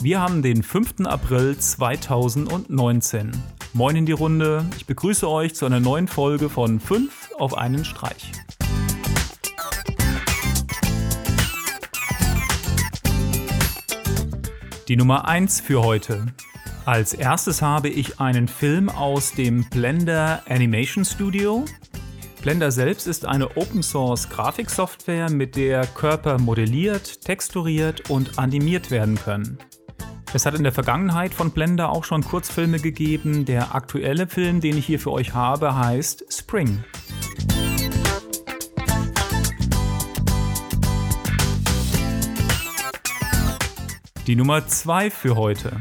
Wir haben den 5. April 2019. Moin in die Runde. Ich begrüße euch zu einer neuen Folge von 5 auf einen Streich. Die Nummer 1 für heute. Als erstes habe ich einen Film aus dem Blender Animation Studio. Blender selbst ist eine Open Source Grafiksoftware, mit der Körper modelliert, texturiert und animiert werden können. Es hat in der Vergangenheit von Blender auch schon Kurzfilme gegeben. Der aktuelle Film, den ich hier für euch habe, heißt Spring. Die Nummer 2 für heute.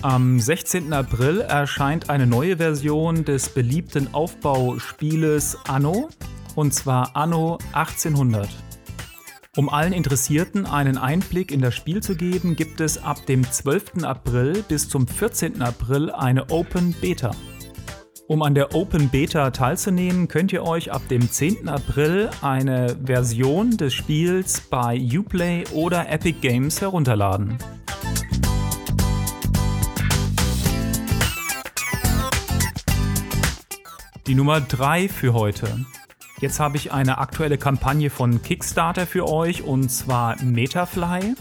Am 16. April erscheint eine neue Version des beliebten Aufbauspieles Anno, und zwar Anno 1800. Um allen Interessierten einen Einblick in das Spiel zu geben, gibt es ab dem 12. April bis zum 14. April eine Open Beta. Um an der Open Beta teilzunehmen, könnt ihr euch ab dem 10. April eine Version des Spiels bei Uplay oder Epic Games herunterladen. Die Nummer 3 für heute. Jetzt habe ich eine aktuelle Kampagne von Kickstarter für euch und zwar Metafly.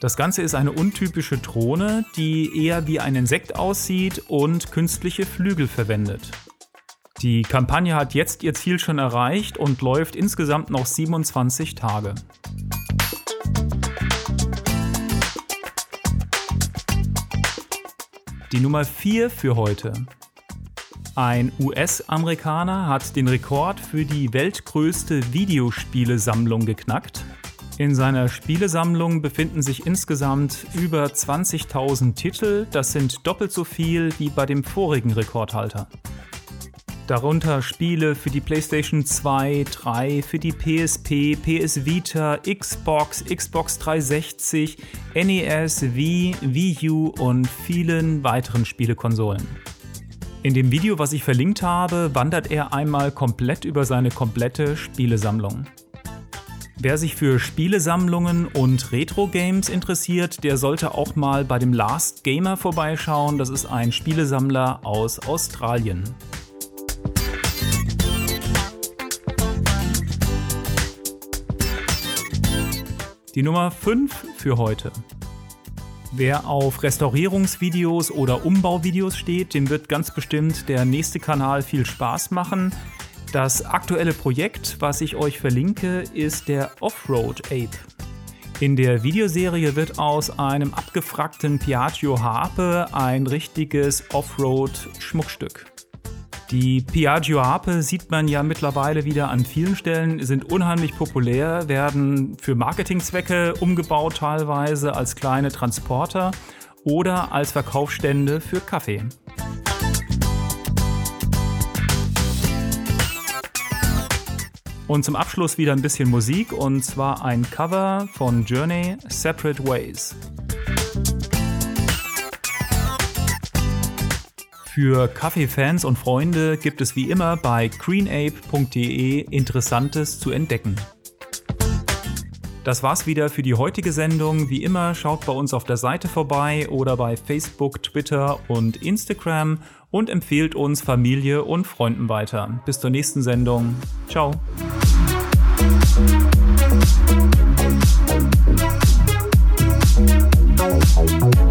Das Ganze ist eine untypische Drohne, die eher wie ein Insekt aussieht und künstliche Flügel verwendet. Die Kampagne hat jetzt ihr Ziel schon erreicht und läuft insgesamt noch 27 Tage. Die Nummer 4 für heute. Ein US-Amerikaner hat den Rekord für die weltgrößte Videospielesammlung geknackt. In seiner Spielesammlung befinden sich insgesamt über 20.000 Titel, das sind doppelt so viel wie bei dem vorigen Rekordhalter. Darunter Spiele für die PlayStation 2, 3, für die PSP, PS Vita, Xbox, Xbox 360, NES, Wii, Wii U und vielen weiteren Spielekonsolen. In dem Video, was ich verlinkt habe, wandert er einmal komplett über seine komplette Spielesammlung. Wer sich für Spielesammlungen und Retro-Games interessiert, der sollte auch mal bei dem Last Gamer vorbeischauen. Das ist ein Spielesammler aus Australien. Die Nummer 5 für heute. Wer auf Restaurierungsvideos oder Umbauvideos steht, dem wird ganz bestimmt der nächste Kanal viel Spaß machen. Das aktuelle Projekt, was ich euch verlinke, ist der Offroad Ape. In der Videoserie wird aus einem abgefragten Piaggio Harpe ein richtiges Offroad-Schmuckstück. Die Piaggio Harpe sieht man ja mittlerweile wieder an vielen Stellen, sind unheimlich populär, werden für Marketingzwecke umgebaut teilweise als kleine Transporter oder als Verkaufsstände für Kaffee. Und zum Abschluss wieder ein bisschen Musik und zwar ein Cover von Journey Separate Ways. Für Kaffeefans und Freunde gibt es wie immer bei greenape.de Interessantes zu entdecken. Das war's wieder für die heutige Sendung. Wie immer schaut bei uns auf der Seite vorbei oder bei Facebook, Twitter und Instagram und empfehlt uns Familie und Freunden weiter. Bis zur nächsten Sendung. Ciao. Thank